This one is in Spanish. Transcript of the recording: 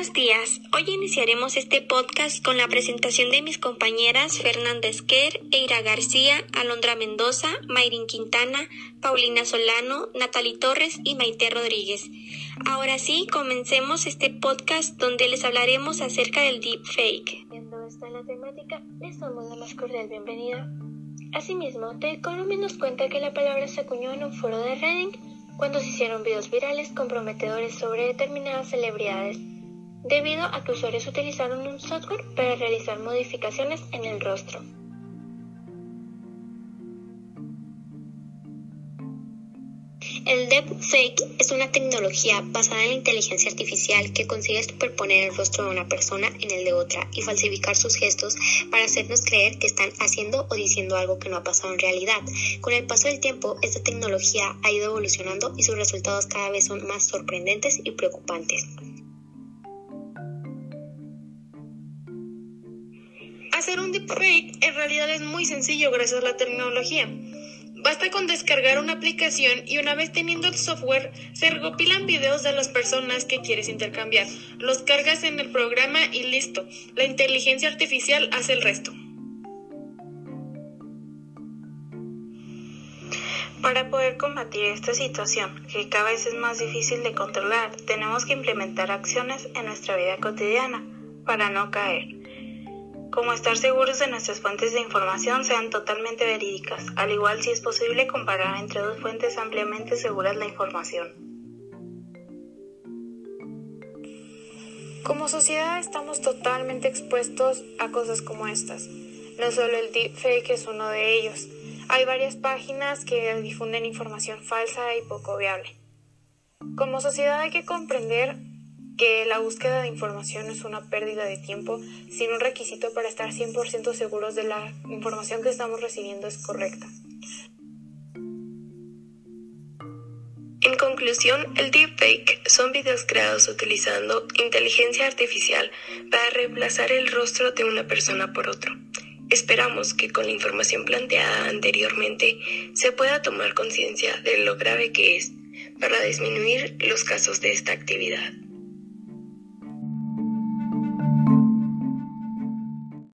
Buenos días. Hoy iniciaremos este podcast con la presentación de mis compañeras Fernanda Esquer, Eira García, Alondra Mendoza, Mayrin Quintana, Paulina Solano, Natalie Torres y Maite Rodríguez. Ahora sí, comencemos este podcast donde les hablaremos acerca del deepfake. Viendo esta la temática, les damos la más cordial bienvenida. Asimismo, The Economist nos cuenta que la palabra se acuñó en un foro de Redding cuando se hicieron videos virales comprometedores sobre determinadas celebridades debido a que usuarios utilizaron un software para realizar modificaciones en el rostro. El deepfake es una tecnología basada en la inteligencia artificial que consigue superponer el rostro de una persona en el de otra y falsificar sus gestos para hacernos creer que están haciendo o diciendo algo que no ha pasado en realidad. Con el paso del tiempo, esta tecnología ha ido evolucionando y sus resultados cada vez son más sorprendentes y preocupantes. Hacer un deepfake en realidad es muy sencillo gracias a la tecnología. Basta con descargar una aplicación y una vez teniendo el software, se recopilan videos de las personas que quieres intercambiar. Los cargas en el programa y listo. La inteligencia artificial hace el resto. Para poder combatir esta situación, que cada vez es más difícil de controlar, tenemos que implementar acciones en nuestra vida cotidiana para no caer como estar seguros de nuestras fuentes de información sean totalmente verídicas, al igual si es posible comparar entre dos fuentes ampliamente seguras la información. Como sociedad estamos totalmente expuestos a cosas como estas. No solo el deepfake es uno de ellos. Hay varias páginas que difunden información falsa y poco viable. Como sociedad hay que comprender que la búsqueda de información es una pérdida de tiempo sin un requisito para estar 100% seguros de la información que estamos recibiendo es correcta. En conclusión, el deepfake son videos creados utilizando inteligencia artificial para reemplazar el rostro de una persona por otro. Esperamos que con la información planteada anteriormente se pueda tomar conciencia de lo grave que es para disminuir los casos de esta actividad.